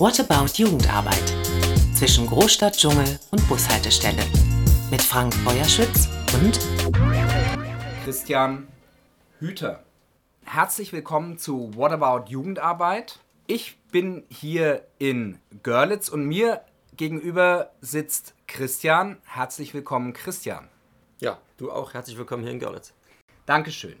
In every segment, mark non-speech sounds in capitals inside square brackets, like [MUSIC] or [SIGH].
What About Jugendarbeit? Zwischen Großstadt, Dschungel und Bushaltestelle. Mit Frank Feuerschütz und Christian Hüter. Herzlich willkommen zu What About Jugendarbeit. Ich bin hier in Görlitz und mir gegenüber sitzt Christian. Herzlich willkommen, Christian. Ja, du auch. Herzlich willkommen hier in Görlitz. Dankeschön.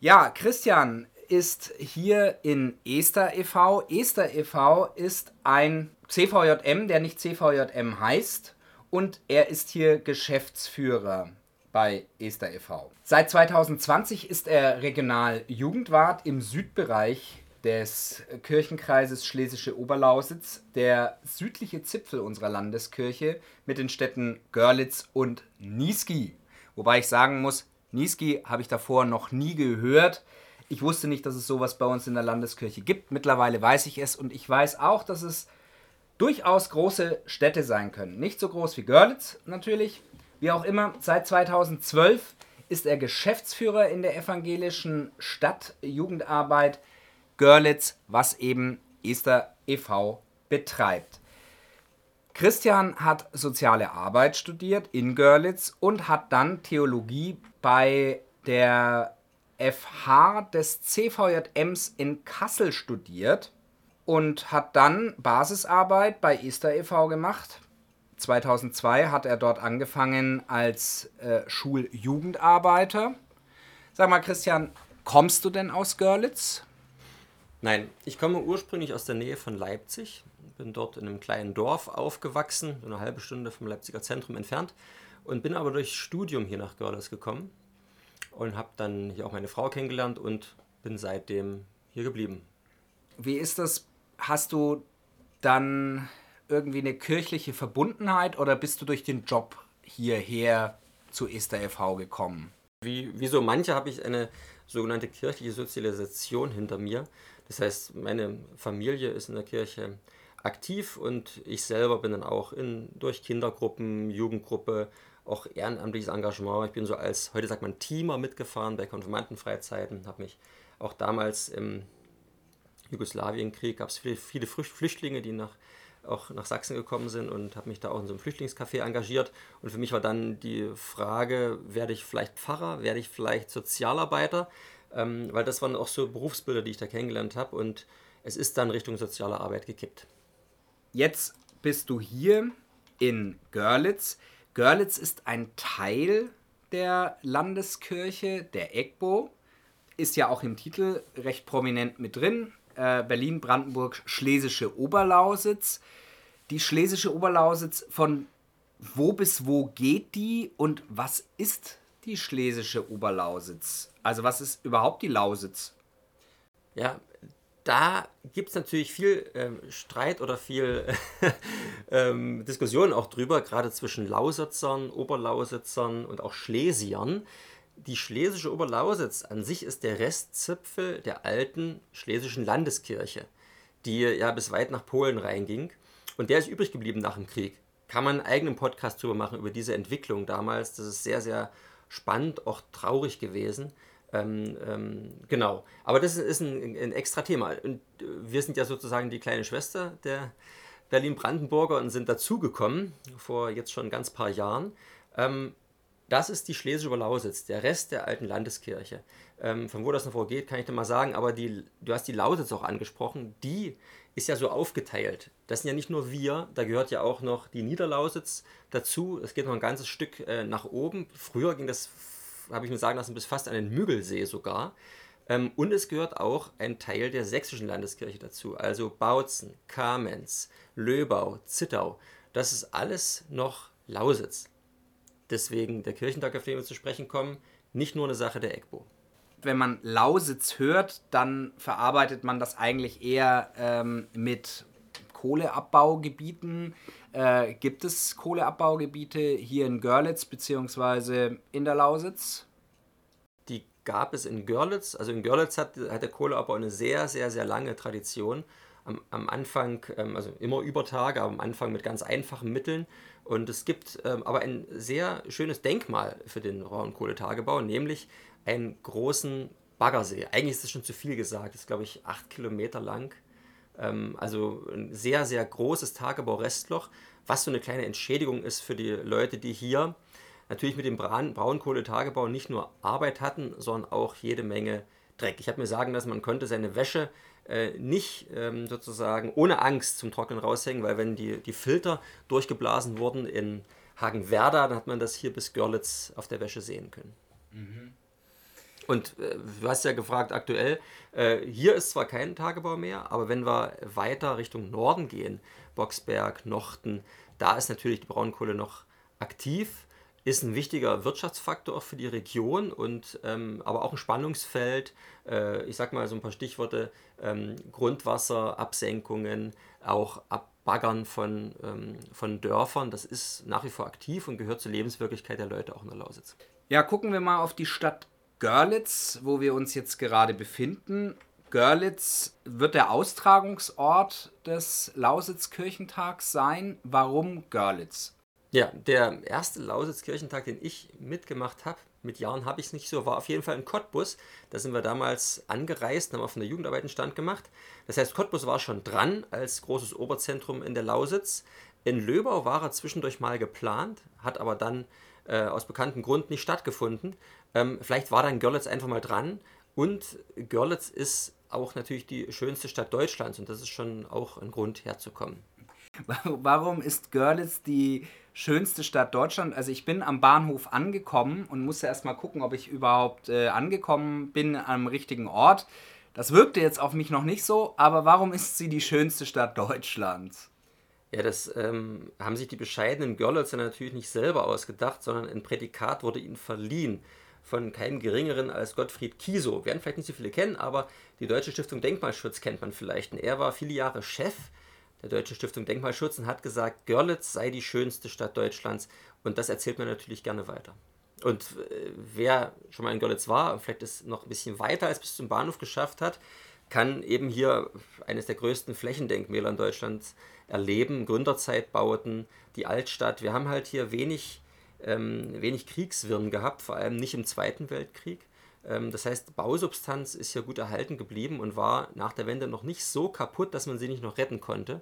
Ja, Christian ist hier in Ester e.V. Ester e.V. ist ein CVJM, der nicht CVJM heißt und er ist hier Geschäftsführer bei Ester e.V. Seit 2020 ist er Regional Jugendwart im Südbereich des Kirchenkreises Schlesische Oberlausitz, der südliche Zipfel unserer Landeskirche mit den Städten Görlitz und Niesky. Wobei ich sagen muss, Niesky habe ich davor noch nie gehört. Ich wusste nicht, dass es sowas bei uns in der Landeskirche gibt. Mittlerweile weiß ich es und ich weiß auch, dass es durchaus große Städte sein können. Nicht so groß wie Görlitz natürlich. Wie auch immer, seit 2012 ist er Geschäftsführer in der evangelischen Stadtjugendarbeit Görlitz, was eben Esther e.V. betreibt. Christian hat soziale Arbeit studiert in Görlitz und hat dann Theologie bei der FH des CVJMs in Kassel studiert und hat dann Basisarbeit bei Esther e.V. gemacht. 2002 hat er dort angefangen als äh, Schuljugendarbeiter. Sag mal, Christian, kommst du denn aus Görlitz? Nein, ich komme ursprünglich aus der Nähe von Leipzig, bin dort in einem kleinen Dorf aufgewachsen, eine halbe Stunde vom Leipziger Zentrum entfernt und bin aber durch Studium hier nach Görlitz gekommen und habe dann hier auch meine Frau kennengelernt und bin seitdem hier geblieben. Wie ist das? Hast du dann irgendwie eine kirchliche Verbundenheit oder bist du durch den Job hierher zu Esther e.V. gekommen? Wie, wie so manche habe ich eine sogenannte kirchliche Sozialisation hinter mir. Das heißt, meine Familie ist in der Kirche aktiv und ich selber bin dann auch in, durch Kindergruppen, Jugendgruppe, auch ehrenamtliches Engagement. Ich bin so als, heute sagt man, Teamer mitgefahren bei Konfirmandenfreizeiten, habe mich auch damals im Jugoslawienkrieg, gab es viele, viele Flüchtlinge, die nach, auch nach Sachsen gekommen sind und habe mich da auch in so einem Flüchtlingscafé engagiert. Und für mich war dann die Frage, werde ich vielleicht Pfarrer, werde ich vielleicht Sozialarbeiter, ähm, weil das waren auch so Berufsbilder, die ich da kennengelernt habe und es ist dann Richtung soziale Arbeit gekippt. Jetzt bist du hier in Görlitz. Görlitz ist ein Teil der Landeskirche, der EGBO, ist ja auch im Titel recht prominent mit drin. Äh, Berlin, Brandenburg, Schlesische Oberlausitz. Die Schlesische Oberlausitz, von wo bis wo geht die und was ist die Schlesische Oberlausitz? Also was ist überhaupt die Lausitz? Ja, da gibt es natürlich viel ähm, Streit oder viel [LAUGHS] ähm, Diskussion auch drüber, gerade zwischen Lausitzern, Oberlausitzern und auch Schlesiern. Die schlesische Oberlausitz an sich ist der Restzipfel der alten schlesischen Landeskirche, die ja bis weit nach Polen reinging. Und der ist übrig geblieben nach dem Krieg. Kann man einen eigenen Podcast drüber machen, über diese Entwicklung damals. Das ist sehr, sehr spannend, auch traurig gewesen. Ähm, ähm, genau. Aber das ist ein, ein, extra Thema. Und wir sind ja sozusagen die kleine Schwester der Berlin-Brandenburger und sind dazugekommen vor jetzt schon ganz paar Jahren. Ähm, das ist die Schlesische Oberlausitz, der Rest der alten Landeskirche. Ähm, von wo das noch vorgeht, kann ich dir mal sagen, aber die, du hast die Lausitz auch angesprochen, die ist ja so aufgeteilt. Das sind ja nicht nur wir, da gehört ja auch noch die Niederlausitz dazu. Es geht noch ein ganzes Stück äh, nach oben. Früher ging das habe ich mir sagen lassen, bis fast an den Müggelsee sogar. Ähm, und es gehört auch ein Teil der sächsischen Landeskirche dazu, also Bautzen, Kamenz, Löbau, Zittau. Das ist alles noch Lausitz. Deswegen der Kirchentag, auf den wir zu sprechen kommen, nicht nur eine Sache der EGBO. Wenn man Lausitz hört, dann verarbeitet man das eigentlich eher ähm, mit Kohleabbaugebieten. Äh, gibt es Kohleabbaugebiete hier in Görlitz bzw. in der Lausitz? Die gab es in Görlitz. Also in Görlitz hat, hat der Kohleabbau eine sehr, sehr, sehr lange Tradition. Am, am Anfang, ähm, also immer über Tage, aber am Anfang mit ganz einfachen Mitteln. Und es gibt ähm, aber ein sehr schönes Denkmal für den Braunkohletagebau, nämlich einen großen Baggersee. Eigentlich ist das schon zu viel gesagt, das ist glaube ich acht Kilometer lang Ähm, also ein sehr, sehr großes Tagebau-Restloch, was so eine kleine Entschädigung ist für die Leute, die hier natürlich mit dem Braunkohletagebau nicht nur Arbeit hatten, sondern auch jede Menge Dreck. Ich habe mir sagen lassen, man konnte seine Wäsche äh, nicht ähm, sozusagen ohne Angst zum Trocknen raushängen, weil wenn die, die Filter durchgeblasen wurden in Hagenwerder, dann hat man das hier bis Görlitz auf der Wäsche sehen können. Mhm. Und äh, du hast ja gefragt, aktuell, äh, hier ist zwar kein Tagebau mehr, aber wenn wir weiter Richtung Norden gehen, Boxberg, Nochten, da ist natürlich die Braunkohle noch aktiv, ist ein wichtiger Wirtschaftsfaktor auch für die Region und ähm, aber auch ein Spannungsfeld. Äh, ich sag mal so ein paar Stichworte: ähm, Grundwasserabsenkungen, auch Abbaggern von, ähm, von Dörfern. Das ist nach wie vor aktiv und gehört zur Lebenswirklichkeit der Leute auch in der Lausitz. Ja, gucken wir mal auf die Stadt Görlitz, wo wir uns jetzt gerade befinden. Görlitz wird der Austragungsort des Lausitzkirchentags sein. Warum Görlitz? Ja, der erste Lausitzkirchentag, den ich mitgemacht habe, mit Jahren habe ich es nicht so, war auf jeden Fall in Cottbus. Da sind wir damals angereist, haben von der Jugendarbeit einen Stand gemacht. Das heißt, Cottbus war schon dran als großes Oberzentrum in der Lausitz. In Löbau war er zwischendurch mal geplant, hat aber dann äh, aus bekannten Grund nicht stattgefunden. Ähm, vielleicht war dann Görlitz einfach mal dran. Und Görlitz ist auch natürlich die schönste Stadt Deutschlands und das ist schon auch ein Grund herzukommen. Warum ist Görlitz die schönste Stadt Deutschlands? Also ich bin am Bahnhof angekommen und musste erst mal gucken, ob ich überhaupt äh, angekommen bin am richtigen Ort. Das wirkte jetzt auf mich noch nicht so, aber warum ist sie die schönste Stadt Deutschlands? Ja, das ähm, haben sich die bescheidenen Görlitzer natürlich nicht selber ausgedacht, sondern ein Prädikat wurde ihnen verliehen von keinem geringeren als Gottfried Kiso. Werden vielleicht nicht so viele kennen, aber die Deutsche Stiftung Denkmalschutz kennt man vielleicht. Und er war viele Jahre Chef der Deutschen Stiftung Denkmalschutz und hat gesagt, Görlitz sei die schönste Stadt Deutschlands. Und das erzählt man natürlich gerne weiter. Und äh, wer schon mal in Görlitz war und vielleicht es noch ein bisschen weiter als bis zum Bahnhof geschafft hat, kann eben hier eines der größten Flächendenkmäler in Deutschland erleben. Gründerzeitbauten, die Altstadt. Wir haben halt hier wenig, ähm, wenig Kriegswirren gehabt, vor allem nicht im Zweiten Weltkrieg. Ähm, das heißt, Bausubstanz ist hier gut erhalten geblieben und war nach der Wende noch nicht so kaputt, dass man sie nicht noch retten konnte.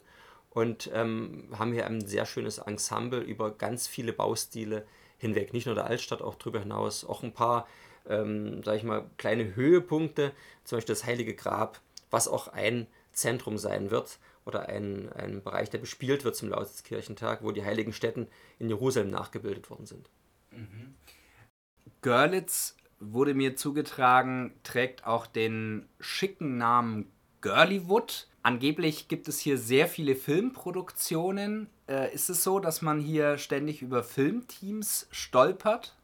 Und ähm, haben hier ein sehr schönes Ensemble über ganz viele Baustile hinweg. Nicht nur der Altstadt, auch darüber hinaus. Auch ein paar ähm, sage ich mal, kleine Höhepunkte, zum Beispiel das Heilige Grab, was auch ein Zentrum sein wird oder ein, ein Bereich, der bespielt wird zum Lausitzkirchentag, wo die heiligen Stätten in Jerusalem nachgebildet worden sind. Mhm. Görlitz wurde mir zugetragen, trägt auch den schicken Namen Girlywood. Angeblich gibt es hier sehr viele Filmproduktionen. Äh, ist es so, dass man hier ständig über Filmteams stolpert?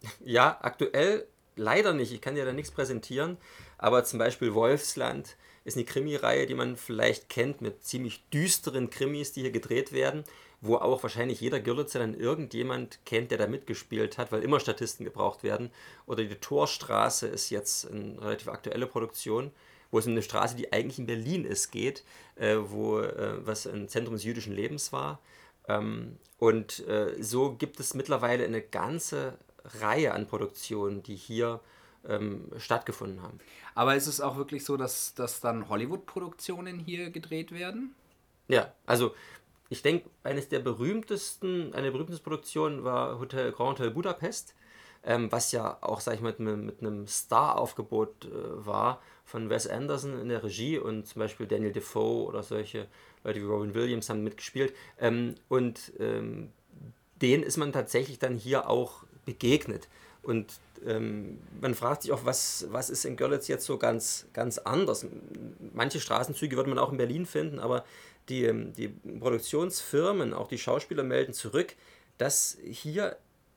[LAUGHS] Ja, aktuell leider nicht. Ich kann ja da nichts präsentieren. Aber zum Beispiel Wolfsland ist eine Krimireihe, die man vielleicht kennt, mit ziemlich düsteren Krimis, die hier gedreht werden, wo auch wahrscheinlich jeder Görlitzer dann irgendjemand kennt, der da mitgespielt hat, weil immer Statisten gebraucht werden. Oder die Torstraße ist jetzt eine relativ aktuelle Produktion, wo es um eine Straße, die eigentlich in Berlin ist, geht, äh, wo äh, was ein Zentrum des jüdischen Lebens war. Ähm, und äh, so gibt es mittlerweile eine ganze Reihe an Produktionen, die hier ähm, stattgefunden haben. Aber ist es auch wirklich so, dass, dass dann Hollywood-Produktionen hier gedreht werden? Ja, also ich denke, eines der berühmtesten, eine der berühmtesten Produktionen war Hotel Grand Hotel Budapest, ähm, was ja auch, sag ich mal, mit, mit einem Star-Aufgebot äh, war von Wes Anderson in der Regie und zum Beispiel Daniel Defoe oder solche Leute wie Robin Williams haben mitgespielt. Ähm, und ähm, denen ist man tatsächlich dann hier auch begegnet. Und ähm, man fragt sich auch, was, was ist in Görlitz jetzt so ganz, ganz anders? Manche Straßenzüge würde man auch in Berlin finden, aber die, ähm, die Produktionsfirmen, auch die Schauspieler melden zurück, dass hier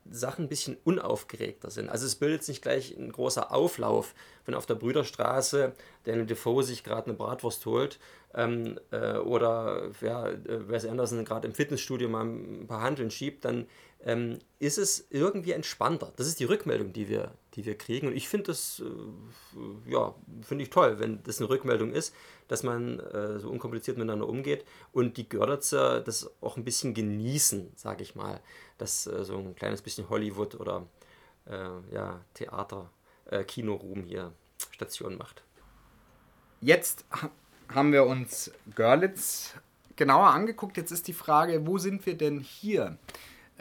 Sachen ein bisschen unaufgeregter sind. Also es bildet sich gleich ein großer Auflauf, wenn auf der Brüderstraße Daniel Defoe sich gerade eine Bratwurst holt ähm, äh, oder ja, äh, Wes Anderson gerade im Fitnessstudio mal ein paar Handeln schiebt, dann ähm, ist es irgendwie entspannter. Das ist die Rückmeldung, die wir, die wir kriegen. Und ich finde das, äh, ja, finde ich toll, wenn das eine Rückmeldung ist, dass man äh, so unkompliziert miteinander umgeht und die Görlitzer das auch ein bisschen genießen, sage ich mal, dass äh, so ein kleines bisschen Hollywood oder äh, ja, Theater, äh, Kinoruhm hier Station macht. Jetzt haben wir uns Görlitz genauer angeguckt. Jetzt ist die Frage, wo sind wir denn hier?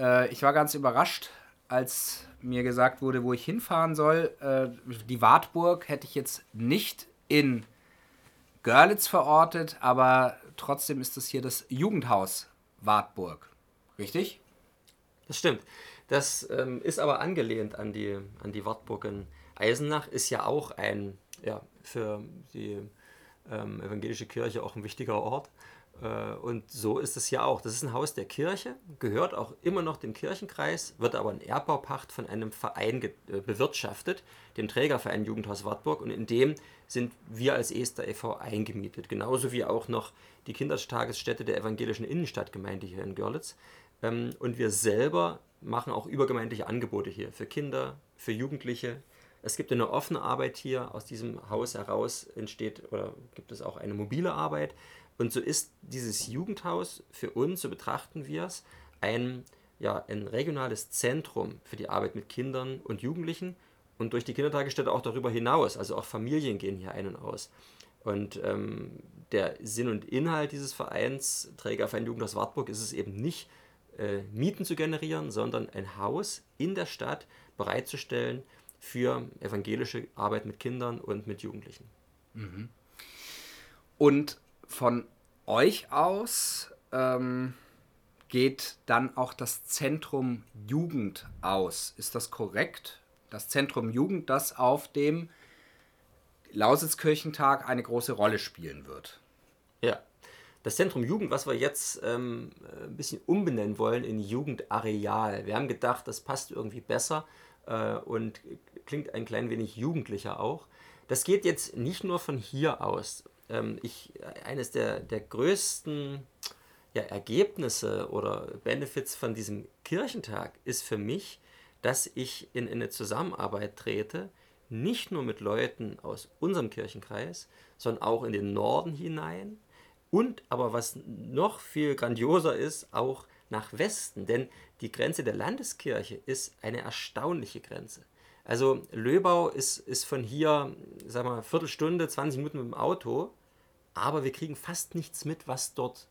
Äh, ich war ganz überrascht, als mir gesagt wurde, wo ich hinfahren soll. Äh, die Wartburg hätte ich jetzt nicht in Görlitz verortet, aber trotzdem ist es hier das Jugendhaus Wartburg. Richtig? Das stimmt. Das ähm, ist aber angelehnt an die, an die Wartburg in Eisenach, ist ja auch ein, ja, für die ähm, evangelische Kirche auch ein wichtiger Ort. Äh, und so ist es ja auch. Das ist ein Haus der Kirche, gehört auch immer noch dem Kirchenkreis, wird aber in Erbbaupacht von einem Verein äh, bewirtschaftet, dem Trägerverein Jugendhaus Wartburg. Und in dem sind wir als Ester e.V. eingemietet. Genauso wie auch noch die Kindertagesstätte der evangelischen Innenstadtgemeinde hier in Görlitz. Ähm, und wir selber machen auch übergemeindliche Angebote hier für Kinder, für Jugendliche. Es gibt eine offene Arbeit hier. Aus diesem Haus heraus entsteht oder gibt es auch eine mobile Arbeit. Und so ist dieses Jugendhaus für uns, so betrachten wir es, ein, ja, ein regionales Zentrum für die Arbeit mit Kindern und Jugendlichen und durch die Kindertagesstätte auch darüber hinaus. Also auch Familien gehen hier ein und aus. Und ähm, der Sinn und Inhalt dieses Vereins, Trägerverein Jugendhaus Wartburg, ist es eben nicht, äh, Mieten zu generieren, sondern ein Haus in der Stadt bereitzustellen für evangelische Arbeit mit Kindern und mit Jugendlichen. Mhm. Und von euch aus ähm, geht dann auch das Zentrum Jugend aus. Ist das korrekt? Das Zentrum Jugend, das auf dem Lausitzkirchentag eine große Rolle spielen wird. Ja. Das Zentrum Jugend, was wir jetzt ähm, ein bisschen umbenennen wollen in Jugendareal. Wir haben gedacht, das passt irgendwie besser äh, und klingt ein klein wenig jugendlicher auch. Das geht jetzt nicht nur von hier aus ähm, ich, eines der, der größten ja, Ergebnisse oder Benefits von diesem Kirchentag ist für mich, dass ich in, in eine Zusammenarbeit trete, nicht nur mit Leuten aus unserem Kirchenkreis, sondern auch in den Norden hinein und aber was noch viel grandioser ist, auch nach Westen, denn die Grenze der Landeskirche ist eine erstaunliche Grenze. Also Löbau ist, ist von hier, sagen wir, Viertelstunde, 20 Minuten mit dem Auto aber wir kriegen fast nichts mit, was dort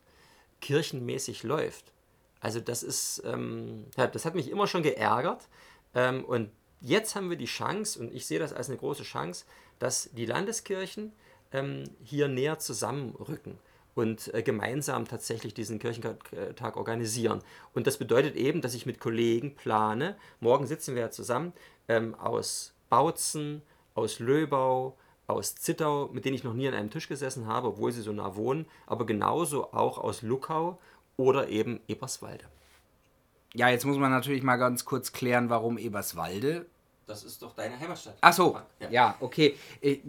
kirchenmäßig läuft. Also das ist, ähm, das hat mich immer schon geärgert. Ähm, und jetzt haben wir die Chance, und ich sehe das als eine große Chance, dass die Landeskirchen ähm, hier näher zusammenrücken und äh, gemeinsam tatsächlich diesen Kirchentag organisieren. Und das bedeutet eben, dass ich mit Kollegen plane, morgen sitzen wir ja zusammen, ähm, aus Bautzen, aus Löbau, aus Zittau, mit denen ich noch nie an einem Tisch gesessen habe, obwohl sie so nah wohnen, aber genauso auch aus Luckau oder eben Eberswalde. Ja, jetzt muss man natürlich mal ganz kurz klären, warum Eberswalde. Das ist doch deine Heimatstadt. Ach so, ja, ja okay. Ich,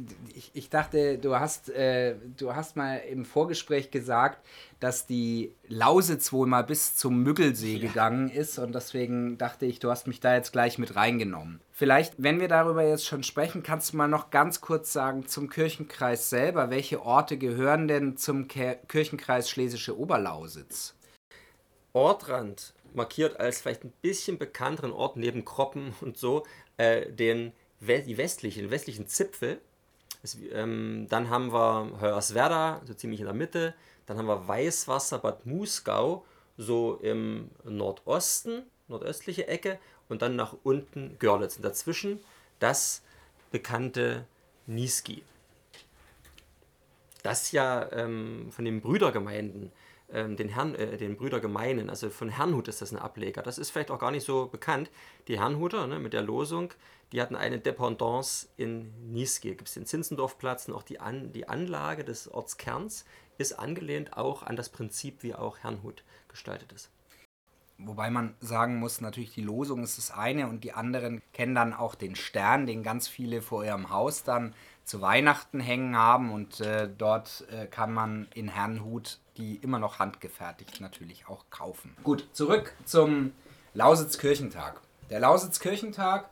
ich, dachte, du hast, äh, du hast mal im Vorgespräch gesagt, dass die Lausitz wohl mal bis zum Müggelsee ja. gegangen ist und deswegen dachte ich, du hast mich da jetzt gleich mit reingenommen. Vielleicht, wenn wir darüber jetzt schon sprechen, kannst du mal noch ganz kurz sagen zum Kirchenkreis selber. Welche Orte gehören denn zum Kirchenkreis Schlesische Oberlausitz? Ortrand markiert als vielleicht ein bisschen bekannteren Ort neben Kroppen und so äh, den, die westlichen, westlichen Zipfel. Es, ähm, dann haben wir Hoyerswerda, so ziemlich in der Mitte. Dann haben wir Weißwasser, Bad Muskau, so im Nordosten, nordöstliche Ecke. Und dann nach unten Görlitz. Und dazwischen das bekannte Niski. Das ja ähm, von den Brüdergemeinden ähm, den, Herrn, äh, den Brüdergemeinen, also von Herrnhut ist das ein Ableger. Das ist vielleicht auch gar nicht so bekannt. Die Herrnhuter ne, mit der Losung, die hatten eine Dependance in Niesky. Gibt es den Zinzendorfplatz und auch die, An die Anlage des Ortskerns ist angelehnt auch an das Prinzip, wie auch Herrnhut gestaltet ist. Wobei man sagen muss, natürlich die Losung ist das eine und die anderen kennen dann auch den Stern, den ganz viele vor ihrem Haus dann zu Weihnachten hängen haben und äh, dort äh, kann man in Herrnhut die immer noch handgefertigt natürlich auch kaufen. Gut, zurück zum Lausitz-Kirchentag. Der Lausitz-Kirchentag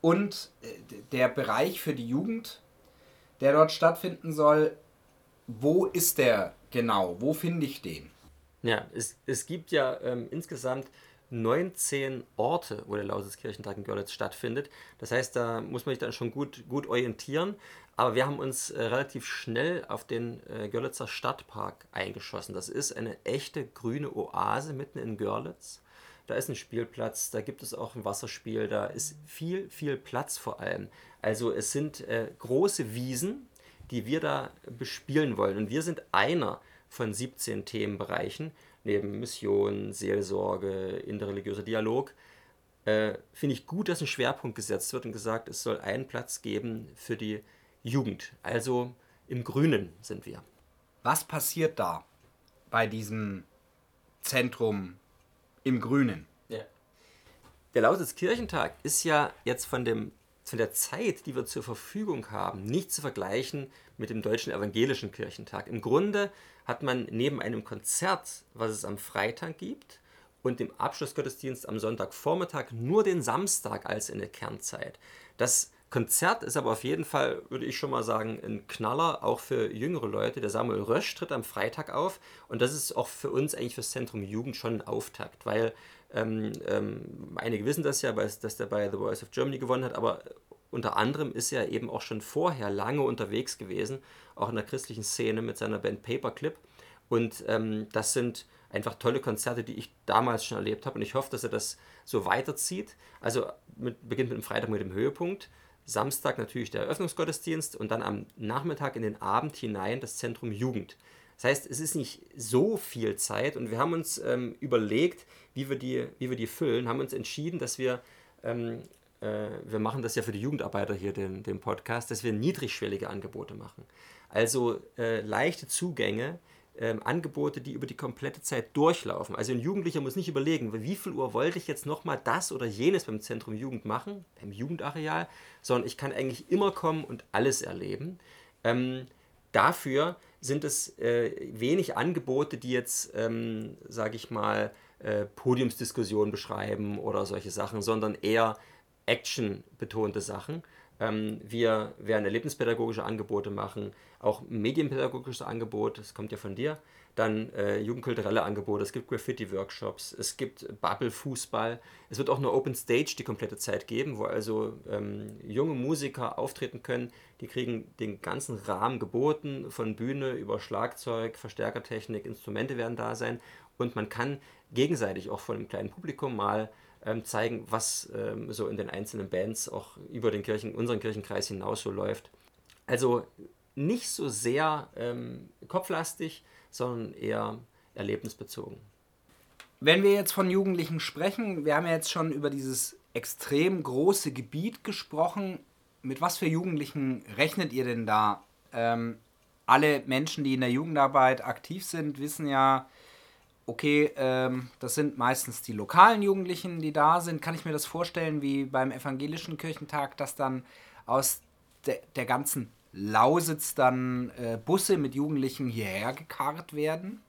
und äh, der Bereich für die Jugend, der dort stattfinden soll, wo ist der genau? Wo finde ich den? Ja, es, es gibt ja ähm, insgesamt 19 Orte, wo der Lausitzkirchentag in Görlitz stattfindet. Das heißt, da muss man sich dann schon gut, gut orientieren. Aber wir haben uns äh, relativ schnell auf den äh, Görlitzer Stadtpark eingeschossen. Das ist eine echte grüne Oase mitten in Görlitz. Da ist ein Spielplatz, da gibt es auch ein Wasserspiel, da ist viel, viel Platz vor allem. Also es sind äh, große Wiesen, die wir da bespielen wollen. Und wir sind einer von 17 Themenbereichen, neben Mission, Seelsorge, interreligiöser Dialog. Äh, Finde ich gut, dass ein Schwerpunkt gesetzt wird und gesagt, es soll einen Platz geben für die Jugend. Also im Grünen sind wir. Was passiert da bei diesem Zentrum im Grünen? Ja. Der Lausitz-Kirchentag ist ja jetzt von, dem, von der Zeit, die wir zur Verfügung haben, nicht zu vergleichen mit dem Deutschen Evangelischen Kirchentag. Im Grunde hat man neben einem Konzert, was es am Freitag gibt, und dem Abschlussgottesdienst am Sonntagvormittag nur den Samstag als eine Kernzeit. Das Konzert ist aber auf jeden Fall, würde ich schon mal sagen, ein Knaller, auch für jüngere Leute. Der Samuel Rösch tritt am Freitag auf und das ist auch für uns eigentlich fürs Zentrum Jugend schon ein Auftakt, weil ähm, ähm, einige wissen das ja, dass der bei The Voice of Germany gewonnen hat, aber unter anderem ist er eben auch schon vorher lange unterwegs gewesen, auch in der christlichen Szene mit seiner Band Paperclip. Und ähm, das sind einfach tolle Konzerte, die ich damals schon erlebt habe. Und ich hoffe, dass er das so weiterzieht. Also mit, beginnt mit dem Freitag mit dem Höhepunkt. Samstag natürlich der Eröffnungsgottesdienst und dann am Nachmittag in den Abend hinein das Zentrum Jugend. Das heißt, es ist nicht so viel Zeit und wir haben uns ähm, überlegt, wie wir, die, wie wir die füllen, haben uns entschieden, dass wir, ähm, äh, wir machen das ja für die Jugendarbeiter hier, den, den Podcast, dass wir niedrigschwellige Angebote machen. Also äh, leichte Zugänge, ähm, Angebote, die über die komplette Zeit durchlaufen. Also ein Jugendlicher muss nicht überlegen, wie viel Uhr wollte ich jetzt nochmal das oder jenes beim Zentrum Jugend machen, beim Jugendareal, sondern ich kann eigentlich immer kommen und alles erleben. Ähm, dafür sind es äh, wenig Angebote, die jetzt, ähm, sage ich mal, äh, Podiumsdiskussionen beschreiben oder solche Sachen, sondern eher actionbetonte Sachen. Ähm, wir werden erlebnispädagogische Angebote machen, auch medienpädagogische Angebote, das kommt ja von dir. Dann äh, jugendkulturelle Angebote, es gibt Graffiti-Workshops, es gibt Bubble-Fußball. Es wird auch eine Open Stage die komplette Zeit geben, wo also ähm, junge Musiker auftreten können. Die kriegen den ganzen Rahmen geboten, von Bühne über Schlagzeug, Verstärkertechnik, Instrumente werden da sein. Und man kann gegenseitig auch von einem kleinen Publikum mal ähm, zeigen, was ähm, so in den einzelnen Bands auch über den Kirchen, unseren Kirchenkreis hinaus so läuft. Also nicht so sehr ähm, kopflastig, sondern eher erlebnisbezogen. Wenn wir jetzt von Jugendlichen sprechen, wir haben ja jetzt schon über dieses extrem große Gebiet gesprochen. Mit was für Jugendlichen rechnet ihr denn da? Ähm, alle Menschen, die in der Jugendarbeit aktiv sind, wissen ja, okay, ähm, das sind meistens die lokalen Jugendlichen, die da sind. Kann ich mir das vorstellen, wie beim evangelischen Kirchentag, dass dann aus de der ganzen Lausitz dann äh, Busse mit Jugendlichen hierher gekarrt werden?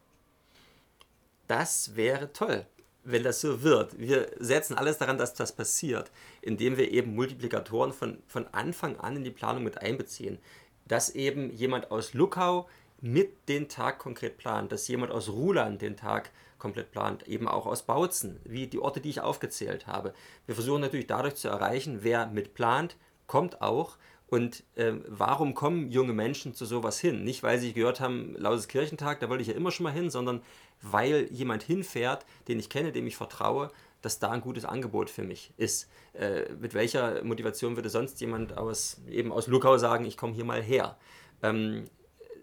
Das wäre toll, wenn das so wird. Wir setzen alles daran, dass das passiert, indem wir eben Multiplikatoren von, von Anfang an in die Planung mit einbeziehen. Dass eben jemand aus Luckau mit den Tag konkret plant, dass jemand aus Ruland den Tag komplett plant, eben auch aus Bautzen, wie die Orte, die ich aufgezählt habe. Wir versuchen natürlich dadurch zu erreichen, wer mitplant, kommt auch. Und äh, warum kommen junge Menschen zu sowas hin? Nicht, weil sie gehört haben, Lauses Kirchentag, da wollte ich ja immer schon mal hin, sondern weil jemand hinfährt, den ich kenne, dem ich vertraue, dass da ein gutes Angebot für mich ist. Äh, mit welcher Motivation würde sonst jemand aus, eben aus Lukau sagen, ich komme hier mal her? Ähm,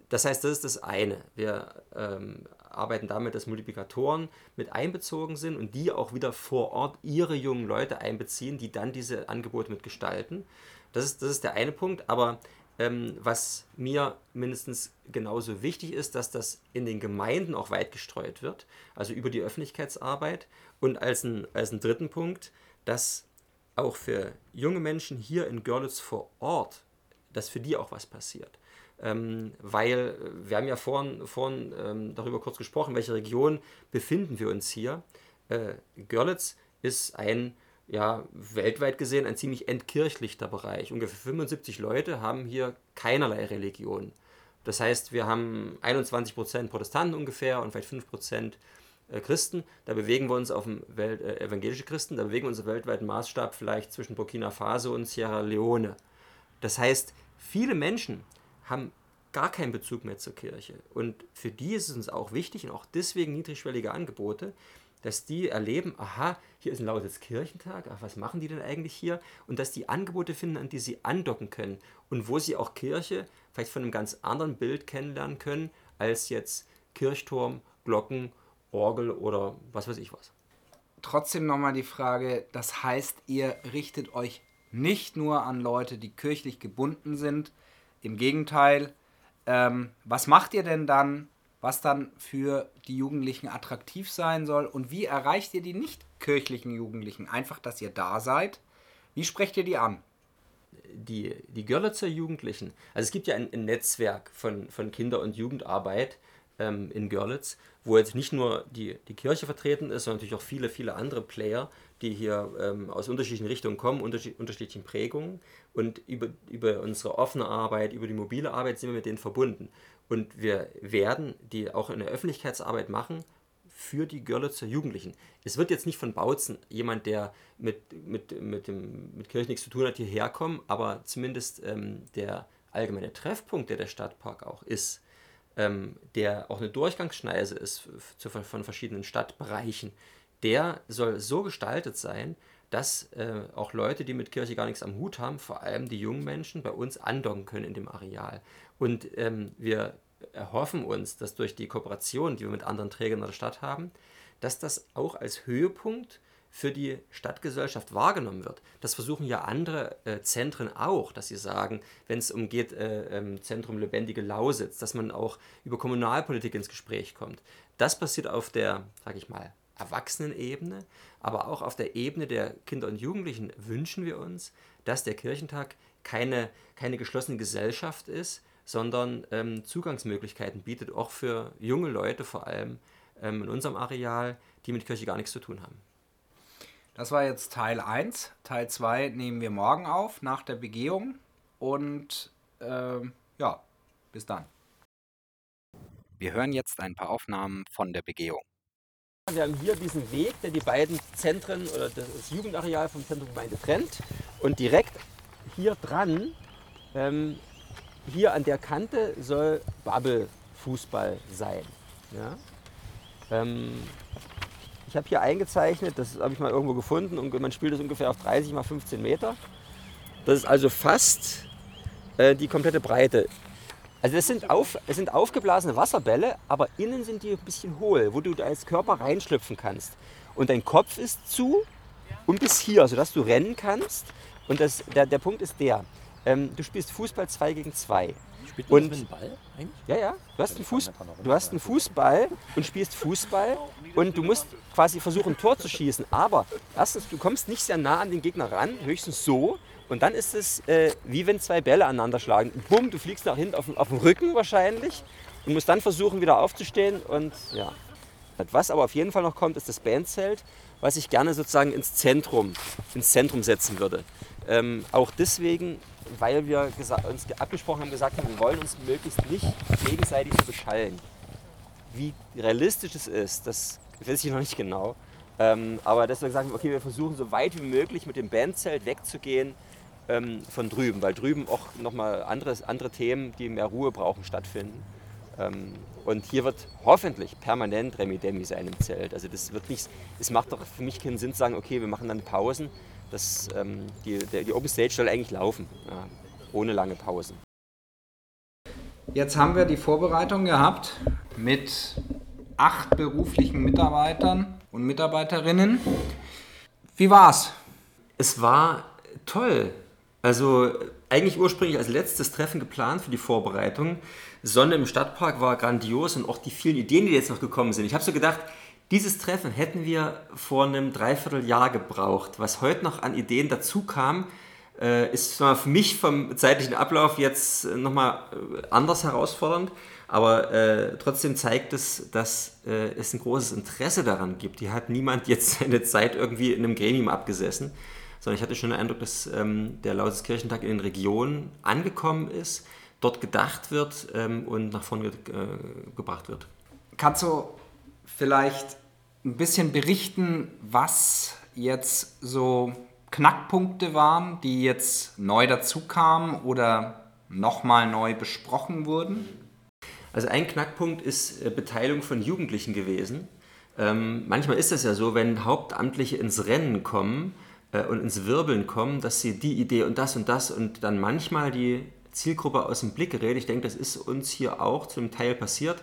das heißt, das ist das eine. Wir ähm, arbeiten damit, dass Multiplikatoren mit einbezogen sind und die auch wieder vor Ort ihre jungen Leute einbeziehen, die dann diese Angebote mitgestalten. Das ist, das ist der eine Punkt, aber ähm, was mir mindestens genauso wichtig ist, dass das in den Gemeinden auch weit gestreut wird, also über die Öffentlichkeitsarbeit. Und als, ein, als einen dritten Punkt, dass auch für junge Menschen hier in Görlitz vor Ort, dass für die auch was passiert ähm, weil wir haben ja vorhin, vorhin ähm, darüber kurz gesprochen, welche Region befinden wir uns hier. Äh, Görlitz ist ein, ja, weltweit gesehen ein ziemlich entkirchlichter Bereich. Ungefähr 75 Leute haben hier keinerlei Religion. Das heißt, wir haben 21% Protestanten ungefähr und vielleicht 5% äh, Christen, da bewegen wir uns auf dem Welt, äh, evangelische Christen, da bewegen wir uns im weltweiten Maßstab vielleicht zwischen Burkina Faso und Sierra Leone. Das heißt, viele Menschen haben gar keinen Bezug mehr zur Kirche. Und für die ist es uns auch wichtig und auch deswegen niedrigschwellige Angebote, dass die erleben, aha, hier ist ein lautes Kirchentag, ach, was machen die denn eigentlich hier? Und dass die Angebote finden, an die sie andocken können und wo sie auch Kirche vielleicht von einem ganz anderen Bild kennenlernen können, als jetzt Kirchturm, Glocken, Orgel oder was weiß ich was. Trotzdem nochmal die Frage, das heißt, ihr richtet euch nicht nur an Leute, die kirchlich gebunden sind, im Gegenteil, ähm, was macht ihr denn dann, was dann für die Jugendlichen attraktiv sein soll und wie erreicht ihr die nicht kirchlichen Jugendlichen? Einfach, dass ihr da seid. Wie sprecht ihr die an? Die, die Görlitzer Jugendlichen, also es gibt ja ein, ein Netzwerk von, von Kinder- und Jugendarbeit ähm, in Görlitz, wo jetzt nicht nur die, die Kirche vertreten ist, sondern natürlich auch viele, viele andere Player, die hier ähm, aus unterschiedlichen Richtungen kommen, unterschied unterschiedlichen Prägungen. Und über, über unsere offene Arbeit, über die mobile Arbeit sind wir mit denen verbunden. Und wir werden die auch in der Öffentlichkeitsarbeit machen für die Görlitzer Jugendlichen. Es wird jetzt nicht von Bautzen jemand, der mit, mit, mit, dem, mit Kirche nichts zu tun hat, hierher kommen, aber zumindest ähm, der allgemeine Treffpunkt, der der Stadtpark auch ist, ähm, der auch eine Durchgangsschneise ist zu, von verschiedenen Stadtbereichen, der soll so gestaltet sein, dass äh, auch Leute, die mit Kirche gar nichts am Hut haben, vor allem die jungen Menschen, bei uns andocken können in dem Areal. Und ähm, wir erhoffen uns, dass durch die Kooperation, die wir mit anderen Trägern der Stadt haben, dass das auch als Höhepunkt für die Stadtgesellschaft wahrgenommen wird. Das versuchen ja andere äh, Zentren auch, dass sie sagen, wenn es umgeht, äh, ähm, Zentrum lebendige Lausitz, dass man auch über Kommunalpolitik ins Gespräch kommt. Das passiert auf der, sage ich mal, Erwachsenenebene, aber auch auf der Ebene der Kinder und Jugendlichen wünschen wir uns, dass der Kirchentag keine, keine geschlossene Gesellschaft ist, sondern ähm, Zugangsmöglichkeiten bietet, auch für junge Leute vor allem ähm, in unserem Areal, die mit Kirche gar nichts zu tun haben. Das war jetzt Teil 1. Teil 2 nehmen wir morgen auf, nach der Begehung. Und äh, ja, bis dann. Wir hören jetzt ein paar Aufnahmen von der Begehung. Wir haben hier diesen Weg, der die beiden Zentren oder das Jugendareal vom Zentrum Gemeinde trennt. Und direkt hier dran, ähm, hier an der Kante, soll Bubble-Fußball sein. Ja? Ähm, ich habe hier eingezeichnet, das habe ich mal irgendwo gefunden, und man spielt das ungefähr auf 30 mal 15 Meter. Das ist also fast äh, die komplette Breite also das sind, auf, es sind aufgeblasene Wasserbälle, aber innen sind die ein bisschen hohl, wo du als Körper reinschlüpfen kannst. Und dein Kopf ist zu und bis hier, sodass du rennen kannst. Und das, der, der Punkt ist der, ähm, du spielst Fußball 2 gegen 2. Spielt man und, mit dem Ball eigentlich? Ja, ja. Du hast, einen Fuß, du hast einen Fußball und spielst Fußball und du musst quasi versuchen, ein Tor zu schießen. Aber erstens, du kommst nicht sehr nah an den Gegner ran, höchstens so. Und dann ist es äh, wie wenn zwei Bälle aneinander schlagen. Bumm, du fliegst nach hinten auf, auf den Rücken wahrscheinlich und musst dann versuchen, wieder aufzustehen. Und ja. Was aber auf jeden Fall noch kommt, ist das Bandzelt, was ich gerne sozusagen ins Zentrum, ins Zentrum setzen würde. Ähm, auch deswegen, weil wir uns abgesprochen haben, gesagt haben, wir wollen uns möglichst nicht gegenseitig beschallen. Wie realistisch es ist, das weiß ich noch nicht genau. Ähm, aber deswegen sagen wir, okay, wir versuchen so weit wie möglich mit dem Bandzelt wegzugehen ähm, von drüben, weil drüben auch nochmal andere, andere Themen, die mehr Ruhe brauchen, stattfinden. Ähm, und hier wird hoffentlich permanent Remi Demi sein im Zelt. Also das wird nicht, es macht doch für mich keinen Sinn zu sagen, okay, wir machen dann Pausen. Das, ähm, die, der, die Open Stage soll eigentlich laufen, ja, ohne lange Pausen. Jetzt haben wir die Vorbereitung gehabt mit acht beruflichen Mitarbeitern und Mitarbeiterinnen. Wie war's? Es war toll. Also eigentlich ursprünglich als letztes Treffen geplant für die Vorbereitung. Sonne im Stadtpark war grandios und auch die vielen Ideen, die jetzt noch gekommen sind. Ich habe so gedacht, dieses Treffen hätten wir vor einem Dreivierteljahr gebraucht. Was heute noch an Ideen dazu kam, äh, ist für mich vom zeitlichen Ablauf jetzt nochmal äh, anders herausfordernd. Aber äh, trotzdem zeigt es, dass äh, es ein großes Interesse daran gibt. Hier hat niemand jetzt [LAUGHS] seine Zeit irgendwie in einem Gremium abgesessen sondern ich hatte schon den Eindruck, dass ähm, der Lausitzkirchentag in den Regionen angekommen ist, dort gedacht wird ähm, und nach vorne äh, gebracht wird. Katzo, vielleicht ein bisschen berichten, was jetzt so Knackpunkte waren, die jetzt neu dazukamen oder nochmal neu besprochen wurden? Also ein Knackpunkt ist äh, Beteiligung von Jugendlichen gewesen. Ähm, manchmal ist es ja so, wenn Hauptamtliche ins Rennen kommen äh, und ins Wirbeln kommen, dass sie die Idee und das und das und dann manchmal die Zielgruppe aus dem Blick gerät. Ich denke, das ist uns hier auch zum Teil passiert.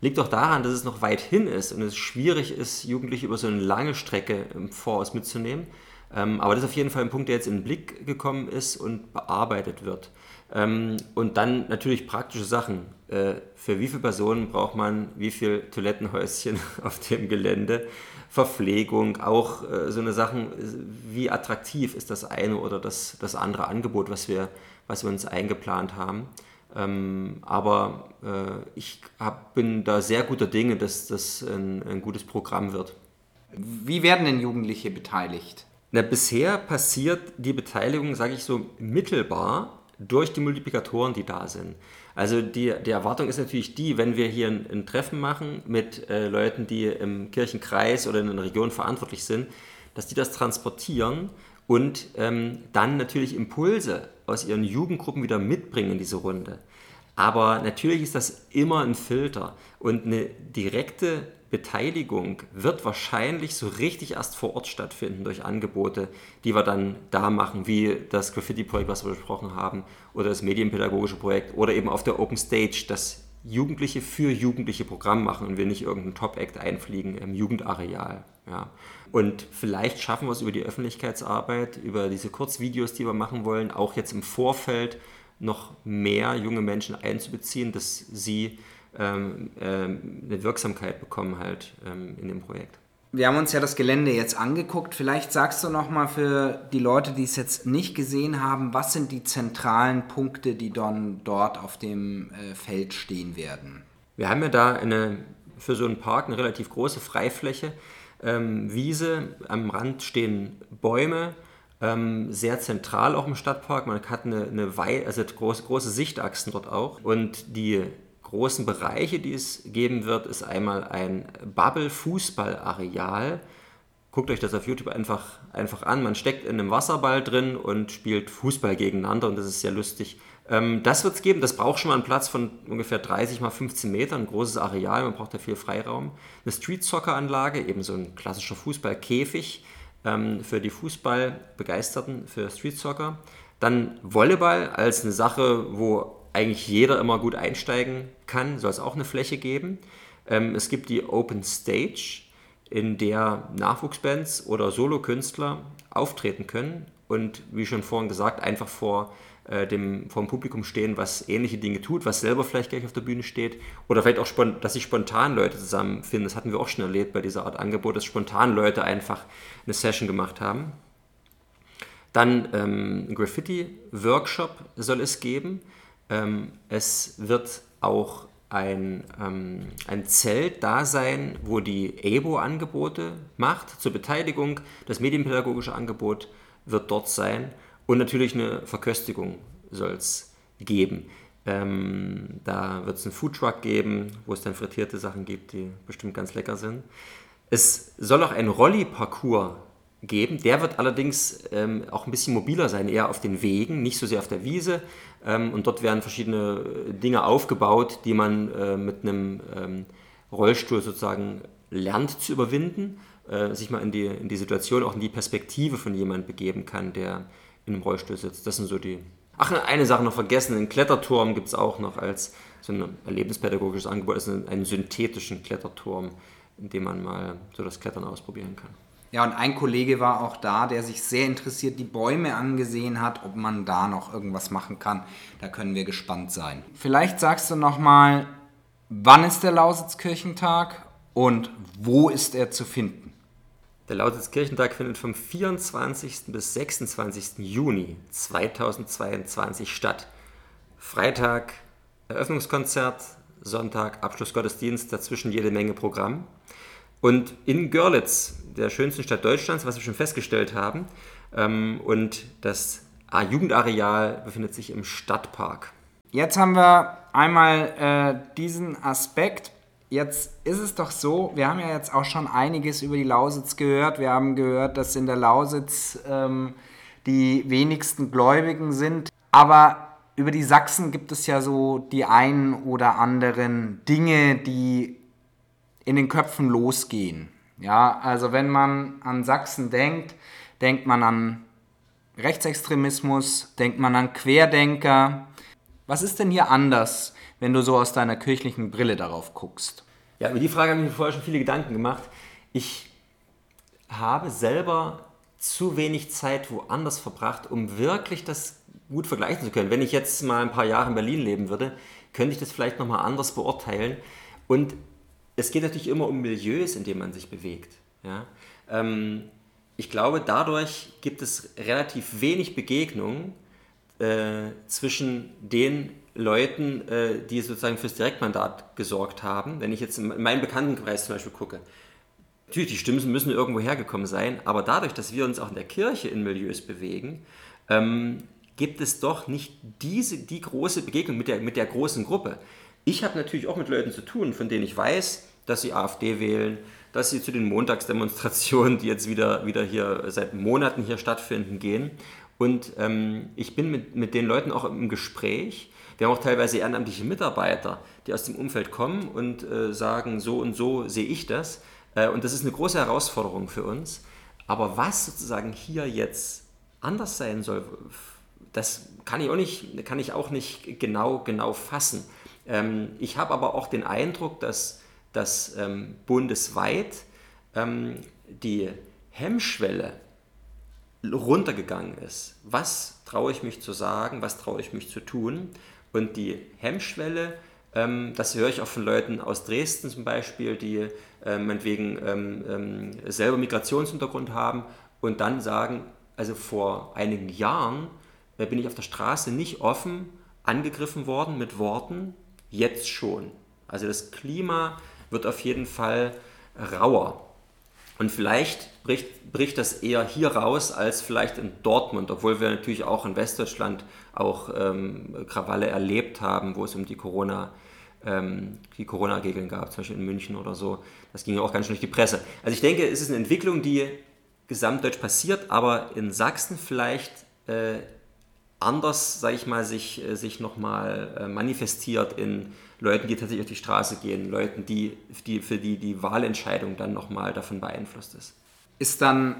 Liegt auch daran, dass es noch weit hin ist und es schwierig ist, Jugendliche über so eine lange Strecke im Voraus mitzunehmen. Ähm, aber das ist auf jeden Fall ein Punkt, der jetzt in den Blick gekommen ist und bearbeitet wird. Ähm, und dann natürlich praktische Sachen. Äh, für wie viele Personen braucht man wie viele Toilettenhäuschen [LAUGHS] auf dem Gelände? Verpflegung, auch äh, so eine Sachen, wie attraktiv ist das eine oder das, das andere Angebot, was wir, was wir uns eingeplant haben. Ähm, aber äh, ich hab, bin da sehr guter Dinge, dass das ein, ein gutes Programm wird. Wie werden denn Jugendliche beteiligt? Na, bisher passiert die Beteiligung, sage ich so, mittelbar durch die Multiplikatoren, die da sind. Also die, die Erwartung ist natürlich die, wenn wir hier ein, ein Treffen machen mit äh, Leuten, die im Kirchenkreis oder in einer Region verantwortlich sind, dass die das transportieren und ähm, dann natürlich Impulse aus ihren Jugendgruppen wieder mitbringen in diese Runde. Aber natürlich ist das immer ein Filter und eine direkte Beteiligung wird wahrscheinlich so richtig erst vor Ort stattfinden durch Angebote, die wir dann da machen, wie das Graffiti-Projekt, was wir besprochen haben, oder das medienpädagogische Projekt oder eben auf der Open Stage, das Jugendliche für Jugendliche Programm machen und wir nicht irgendeinen Top-Act einfliegen im Jugendareal. Ja. Und vielleicht schaffen wir es über die Öffentlichkeitsarbeit, über diese Kurzvideos, die wir machen wollen, auch jetzt im Vorfeld noch mehr junge Menschen einzubeziehen, dass sie ähm, ähm, eine Wirksamkeit bekommen halt ähm, in dem Projekt. Wir haben uns ja das Gelände jetzt angeguckt. Vielleicht sagst du noch mal für die Leute, die es jetzt nicht gesehen haben, was sind die zentralen Punkte, die dann dort auf dem äh, Feld stehen werden? Wir haben ja da eine, für so einen Park eine relativ große Freifläche, ähm, Wiese, am Rand stehen Bäume, ähm, sehr zentral auch im Stadtpark. Man hat eine, eine Wei also große, große Sichtachsen dort auch. Und die großen Bereiche, die es geben wird, ist einmal ein Bubble-Fußballareal. Guckt euch das auf YouTube einfach, einfach an. Man steckt in einem Wasserball drin und spielt Fußball gegeneinander und das ist sehr lustig. Ähm, das wird es geben. Das braucht schon mal einen Platz von ungefähr 30 mal 15 Metern, ein großes Areal. Man braucht da viel Freiraum. Eine Street-Soccer-Anlage, eben so ein klassischer Fußballkäfig ähm, für die Fußballbegeisterten, für Street-Soccer. Dann Volleyball als eine Sache, wo eigentlich jeder immer gut einsteigen kann, soll es auch eine Fläche geben. Ähm, es gibt die Open Stage, in der Nachwuchsbands oder Solokünstler auftreten können und wie schon vorhin gesagt, einfach vor äh, dem, vor dem Publikum stehen, was ähnliche Dinge tut, was selber vielleicht gleich auf der Bühne steht oder vielleicht auch, dass sich spontan Leute zusammenfinden. Das hatten wir auch schon erlebt bei dieser Art Angebot, dass spontan Leute einfach eine Session gemacht haben. Dann ähm, ein Graffiti-Workshop soll es geben ähm, es wird auch ein, ähm, ein Zelt da sein, wo die EBO Angebote macht zur Beteiligung. Das medienpädagogische Angebot wird dort sein und natürlich eine Verköstigung soll es geben. Ähm, da wird es einen Foodtruck geben, wo es dann frittierte Sachen gibt, die bestimmt ganz lecker sind. Es soll auch ein Rolli-Parcours geben. Der wird allerdings ähm, auch ein bisschen mobiler sein, eher auf den Wegen, nicht so sehr auf der Wiese. Ähm, und dort werden verschiedene Dinge aufgebaut, die man äh, mit einem ähm, Rollstuhl sozusagen lernt zu überwinden, äh, sich mal in die, in die Situation, auch in die Perspektive von jemandem begeben kann, der in einem Rollstuhl sitzt. Das sind so die. Ach, eine Sache noch vergessen: einen Kletterturm gibt es auch noch als so ein erlebnispädagogisches Angebot, also einen synthetischen Kletterturm, in dem man mal so das Klettern ausprobieren kann. Ja, und ein Kollege war auch da, der sich sehr interessiert die Bäume angesehen hat, ob man da noch irgendwas machen kann. Da können wir gespannt sein. Vielleicht sagst du noch mal, wann ist der Lausitzkirchentag und wo ist er zu finden? Der Lausitzkirchentag findet vom 24. bis 26. Juni 2022 statt. Freitag Eröffnungskonzert, Sonntag Abschlussgottesdienst, dazwischen jede Menge Programm. Und in Görlitz, der schönsten Stadt Deutschlands, was wir schon festgestellt haben, ähm, und das Jugendareal befindet sich im Stadtpark. Jetzt haben wir einmal äh, diesen Aspekt. Jetzt ist es doch so, wir haben ja jetzt auch schon einiges über die Lausitz gehört. Wir haben gehört, dass in der Lausitz ähm, die wenigsten Gläubigen sind. Aber über die Sachsen gibt es ja so die einen oder anderen Dinge, die in den Köpfen losgehen. Ja, also wenn man an Sachsen denkt, denkt man an Rechtsextremismus, denkt man an Querdenker. Was ist denn hier anders, wenn du so aus deiner kirchlichen Brille darauf guckst? Ja, über die Frage habe ich mir vorher schon viele Gedanken gemacht. Ich habe selber zu wenig Zeit woanders verbracht, um wirklich das gut vergleichen zu können. Wenn ich jetzt mal ein paar Jahre in Berlin leben würde, könnte ich das vielleicht nochmal anders beurteilen. Und es geht natürlich immer um Milieus, in denen man sich bewegt. Ja? Ähm, ich glaube, dadurch gibt es relativ wenig Begegnungen äh, zwischen den Leuten, äh, die sozusagen fürs Direktmandat gesorgt haben. Wenn ich jetzt in meinen Bekanntenkreis zum Beispiel gucke, natürlich, die Stimmen müssen irgendwo hergekommen sein, aber dadurch, dass wir uns auch in der Kirche in Milieus bewegen, ähm, gibt es doch nicht diese, die große Begegnung mit der, mit der großen Gruppe. Ich habe natürlich auch mit Leuten zu tun, von denen ich weiß, dass sie AfD wählen, dass sie zu den Montagsdemonstrationen, die jetzt wieder, wieder hier seit Monaten hier stattfinden, gehen. Und ähm, ich bin mit, mit den Leuten auch im Gespräch. Wir haben auch teilweise ehrenamtliche Mitarbeiter, die aus dem Umfeld kommen und äh, sagen, so und so sehe ich das. Äh, und das ist eine große Herausforderung für uns. Aber was sozusagen hier jetzt anders sein soll, das kann ich auch nicht, kann ich auch nicht genau, genau fassen. Ähm, ich habe aber auch den Eindruck, dass, dass ähm, bundesweit ähm, die Hemmschwelle runtergegangen ist. Was traue ich mich zu sagen, was traue ich mich zu tun? Und die Hemmschwelle, ähm, das höre ich auch von Leuten aus Dresden zum Beispiel, die äh, meinetwegen ähm, ähm, selber Migrationshintergrund haben und dann sagen, also vor einigen Jahren äh, bin ich auf der Straße nicht offen angegriffen worden mit Worten, jetzt schon. Also das Klima wird auf jeden Fall rauer. Und vielleicht bricht, bricht das eher hier raus als vielleicht in Dortmund, obwohl wir natürlich auch in Westdeutschland auch ähm, Krawalle erlebt haben, wo es um die Corona ähm, die Corona-Regeln gab, zum Beispiel in München oder so. Das ging ja auch ganz schön durch die Presse. Also ich denke, es ist eine Entwicklung, die gesamtdeutsch passiert, aber in Sachsen vielleicht äh, anders, sage ich mal, sich, äh, sich nochmal äh, manifestiert in Leuten, die tatsächlich auf die Straße gehen, Leuten, die, die, für die die Wahlentscheidung dann nochmal davon beeinflusst ist. Ist dann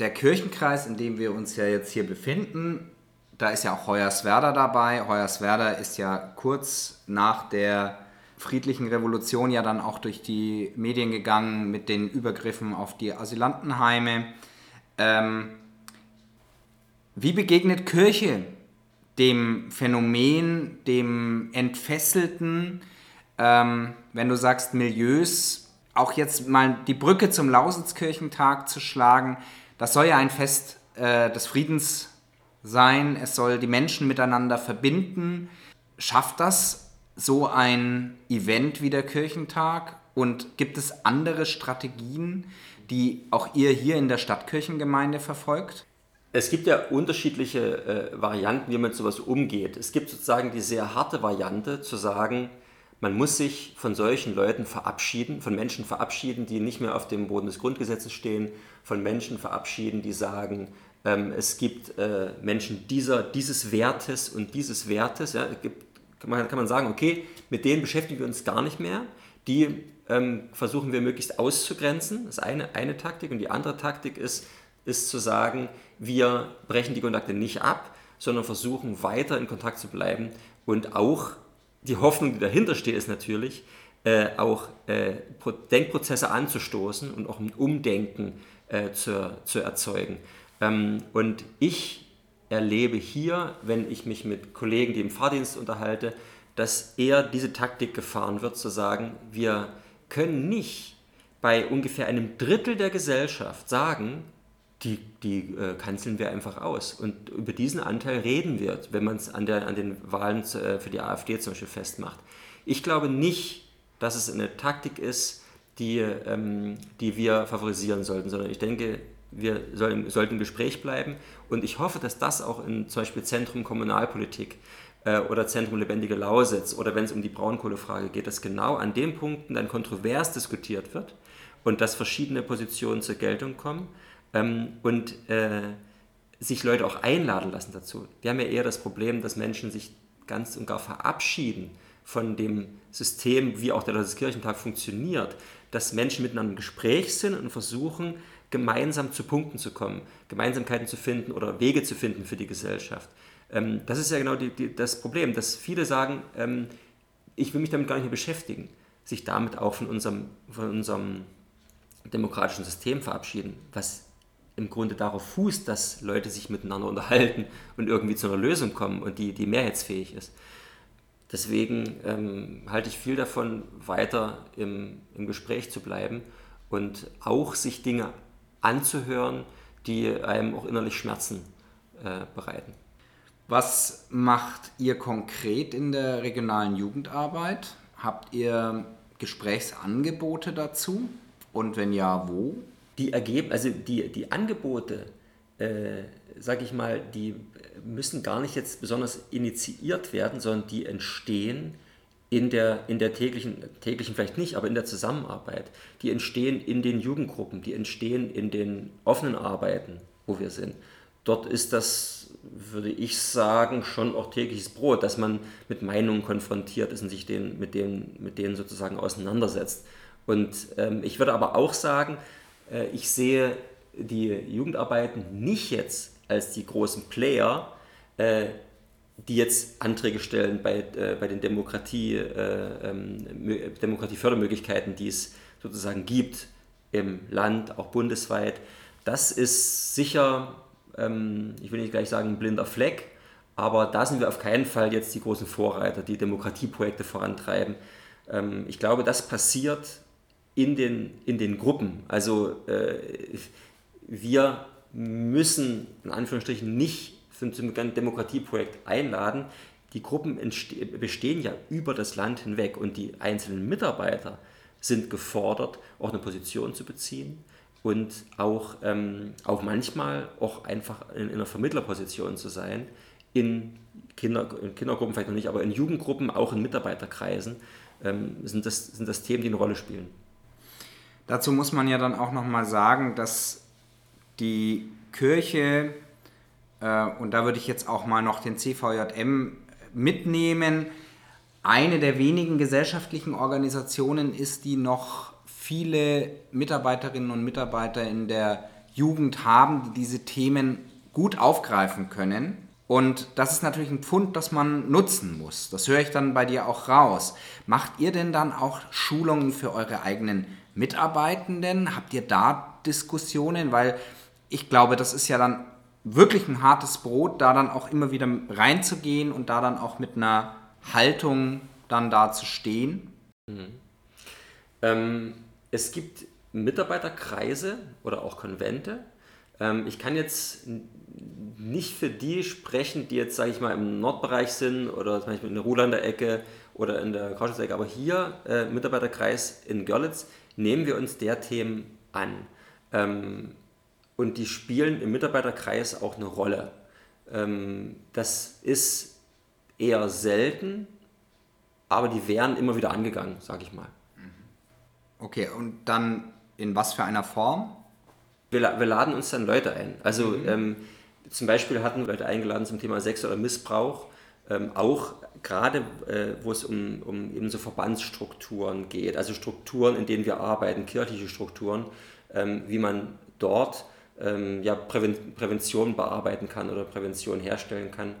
der Kirchenkreis, in dem wir uns ja jetzt hier befinden, da ist ja auch Hoyerswerda dabei. Hoyerswerda ist ja kurz nach der friedlichen Revolution ja dann auch durch die Medien gegangen mit den Übergriffen auf die Asylantenheime. Ähm, wie begegnet Kirche dem Phänomen, dem Entfesselten, ähm, wenn du sagst Milieus, auch jetzt mal die Brücke zum Lausitzkirchentag zu schlagen, das soll ja ein Fest äh, des Friedens sein, es soll die Menschen miteinander verbinden. Schafft das so ein Event wie der Kirchentag? Und gibt es andere Strategien, die auch ihr hier in der Stadtkirchengemeinde verfolgt? Es gibt ja unterschiedliche äh, Varianten, wie man mit sowas umgeht. Es gibt sozusagen die sehr harte Variante, zu sagen, man muss sich von solchen Leuten verabschieden, von Menschen verabschieden, die nicht mehr auf dem Boden des Grundgesetzes stehen, von Menschen verabschieden, die sagen, ähm, es gibt äh, Menschen dieser, dieses Wertes und dieses Wertes. Ja, gibt, kann, man, kann man sagen, okay, mit denen beschäftigen wir uns gar nicht mehr. Die ähm, versuchen wir möglichst auszugrenzen. Das ist eine, eine Taktik. Und die andere Taktik ist, ist zu sagen, wir brechen die Kontakte nicht ab, sondern versuchen weiter in Kontakt zu bleiben und auch die Hoffnung, die dahinter steht, ist natürlich, äh, auch äh, Denkprozesse anzustoßen und auch ein Umdenken äh, zu, zu erzeugen. Ähm, und ich erlebe hier, wenn ich mich mit Kollegen, die im Fahrdienst unterhalte, dass eher diese Taktik gefahren wird, zu sagen, wir können nicht bei ungefähr einem Drittel der Gesellschaft sagen, die, die äh, kanzeln wir einfach aus. Und über diesen Anteil reden wir, wenn man es an, an den Wahlen äh, für die AfD zum Beispiel festmacht. Ich glaube nicht, dass es eine Taktik ist, die, ähm, die wir favorisieren sollten, sondern ich denke, wir sollen, sollten im Gespräch bleiben. Und ich hoffe, dass das auch in zum Beispiel Zentrum Kommunalpolitik äh, oder Zentrum Lebendige Lausitz oder wenn es um die Braunkohlefrage geht, dass genau an den Punkten dann kontrovers diskutiert wird und dass verschiedene Positionen zur Geltung kommen ähm, und äh, sich Leute auch einladen lassen dazu. Wir haben ja eher das Problem, dass Menschen sich ganz und gar verabschieden von dem System, wie auch der Landeskirchentag funktioniert, dass Menschen miteinander im Gespräch sind und versuchen, gemeinsam zu Punkten zu kommen, Gemeinsamkeiten zu finden oder Wege zu finden für die Gesellschaft. Ähm, das ist ja genau die, die, das Problem, dass viele sagen, ähm, ich will mich damit gar nicht mehr beschäftigen, sich damit auch von unserem, von unserem demokratischen System verabschieden, was im Grunde darauf fußt, dass Leute sich miteinander unterhalten und irgendwie zu einer Lösung kommen und die, die mehrheitsfähig ist. Deswegen ähm, halte ich viel davon, weiter im, im Gespräch zu bleiben und auch sich Dinge anzuhören, die einem auch innerlich Schmerzen äh, bereiten. Was macht ihr konkret in der regionalen Jugendarbeit? Habt ihr Gesprächsangebote dazu? Und wenn ja, wo? Die Ergeben, also die, die Angebote, äh, sage ich mal, die müssen gar nicht jetzt besonders initiiert werden, sondern die entstehen in der, in der täglichen, täglichen vielleicht nicht, aber in der Zusammenarbeit. Die entstehen in den Jugendgruppen, die entstehen in den offenen Arbeiten, wo wir sind. Dort ist das, würde ich sagen, schon auch tägliches Brot, dass man mit Meinungen konfrontiert ist und sich den, mit, denen, mit denen sozusagen auseinandersetzt. Und ähm, ich würde aber auch sagen, ich sehe die Jugendarbeiten nicht jetzt als die großen Player, äh, die jetzt Anträge stellen bei, äh, bei den Demokratie, äh, ähm, Demokratiefördermöglichkeiten, die es sozusagen gibt im Land, auch bundesweit. Das ist sicher, ähm, ich will nicht gleich sagen, ein blinder Fleck, aber da sind wir auf keinen Fall jetzt die großen Vorreiter, die Demokratieprojekte vorantreiben. Ähm, ich glaube, das passiert in den, in den Gruppen. Also äh, wir müssen in Anführungsstrichen nicht für ein Demokratieprojekt einladen. Die Gruppen bestehen ja über das Land hinweg und die einzelnen Mitarbeiter sind gefordert, auch eine Position zu beziehen und auch, ähm, auch manchmal auch einfach in, in einer Vermittlerposition zu sein, in, Kinder, in Kindergruppen vielleicht noch nicht, aber in Jugendgruppen, auch in Mitarbeiterkreisen, ähm, sind, das, sind das Themen, die eine Rolle spielen. Dazu muss man ja dann auch nochmal sagen, dass die Kirche, äh, und da würde ich jetzt auch mal noch den CVJM mitnehmen, eine der wenigen gesellschaftlichen Organisationen ist, die noch viele Mitarbeiterinnen und Mitarbeiter in der Jugend haben, die diese Themen gut aufgreifen können. Und das ist natürlich ein Pfund, das man nutzen muss. Das höre ich dann bei dir auch raus. Macht ihr denn dann auch Schulungen für eure eigenen Mitarbeitenden? Habt ihr da Diskussionen? Weil ich glaube, das ist ja dann wirklich ein hartes Brot, da dann auch immer wieder reinzugehen und da dann auch mit einer Haltung dann da zu stehen. Mhm. Ähm, es gibt Mitarbeiterkreise oder auch Konvente. Ähm, ich kann jetzt nicht für die sprechen, die jetzt, sage ich mal, im Nordbereich sind oder zum Beispiel in der Ruhlander Ecke oder in der Krauschatzecke, aber hier, äh, Mitarbeiterkreis in Görlitz, nehmen wir uns der Themen an. Ähm, und die spielen im Mitarbeiterkreis auch eine Rolle. Ähm, das ist eher selten, aber die werden immer wieder angegangen, sage ich mal. Okay, und dann in was für einer Form? Wir, wir laden uns dann Leute ein. Also mhm. ähm, zum Beispiel hatten wir Leute eingeladen zum Thema Sex oder Missbrauch, ähm, auch gerade äh, wo es um, um eben so Verbandsstrukturen geht, also Strukturen, in denen wir arbeiten, kirchliche Strukturen, ähm, wie man dort ähm, ja, Präven Prävention bearbeiten kann oder Prävention herstellen kann,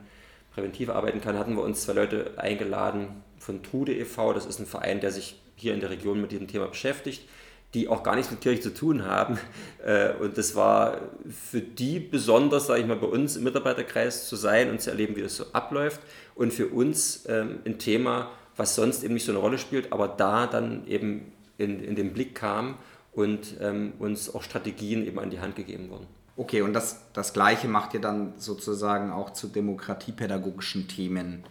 präventiv arbeiten kann, hatten wir uns zwei Leute eingeladen von Trude e.V., das ist ein Verein, der sich hier in der Region mit diesem Thema beschäftigt, die auch gar nichts mit Kirche zu tun haben. Äh, und das war für die besonders, sage ich mal, bei uns im Mitarbeiterkreis zu sein und zu erleben, wie das so abläuft. Und für uns ähm, ein Thema, was sonst eben nicht so eine Rolle spielt, aber da dann eben in, in den Blick kam und ähm, uns auch Strategien eben an die Hand gegeben wurden. Okay, und das, das Gleiche macht ihr dann sozusagen auch zu demokratiepädagogischen Themen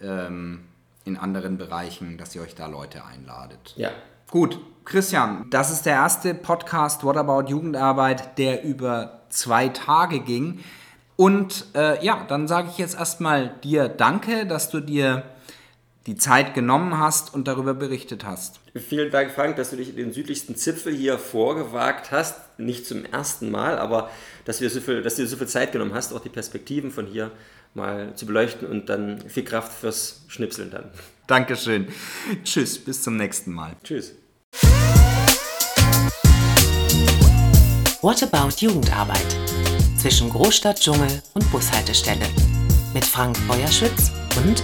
ähm, in anderen Bereichen, dass ihr euch da Leute einladet. Ja. Gut, Christian, das ist der erste Podcast What About Jugendarbeit, der über zwei Tage ging. Und äh, ja, dann sage ich jetzt erstmal dir Danke, dass du dir die Zeit genommen hast und darüber berichtet hast. Vielen Dank, Frank, dass du dich in den südlichsten Zipfel hier vorgewagt hast. Nicht zum ersten Mal, aber dass, wir so viel, dass du dir so viel Zeit genommen hast, auch die Perspektiven von hier mal zu beleuchten und dann viel Kraft fürs Schnipseln dann. Dankeschön. Tschüss, bis zum nächsten Mal. Tschüss. What about Jugendarbeit? Zwischen Großstadt, Dschungel und Bushaltestelle. Mit Frank Feuerschütz und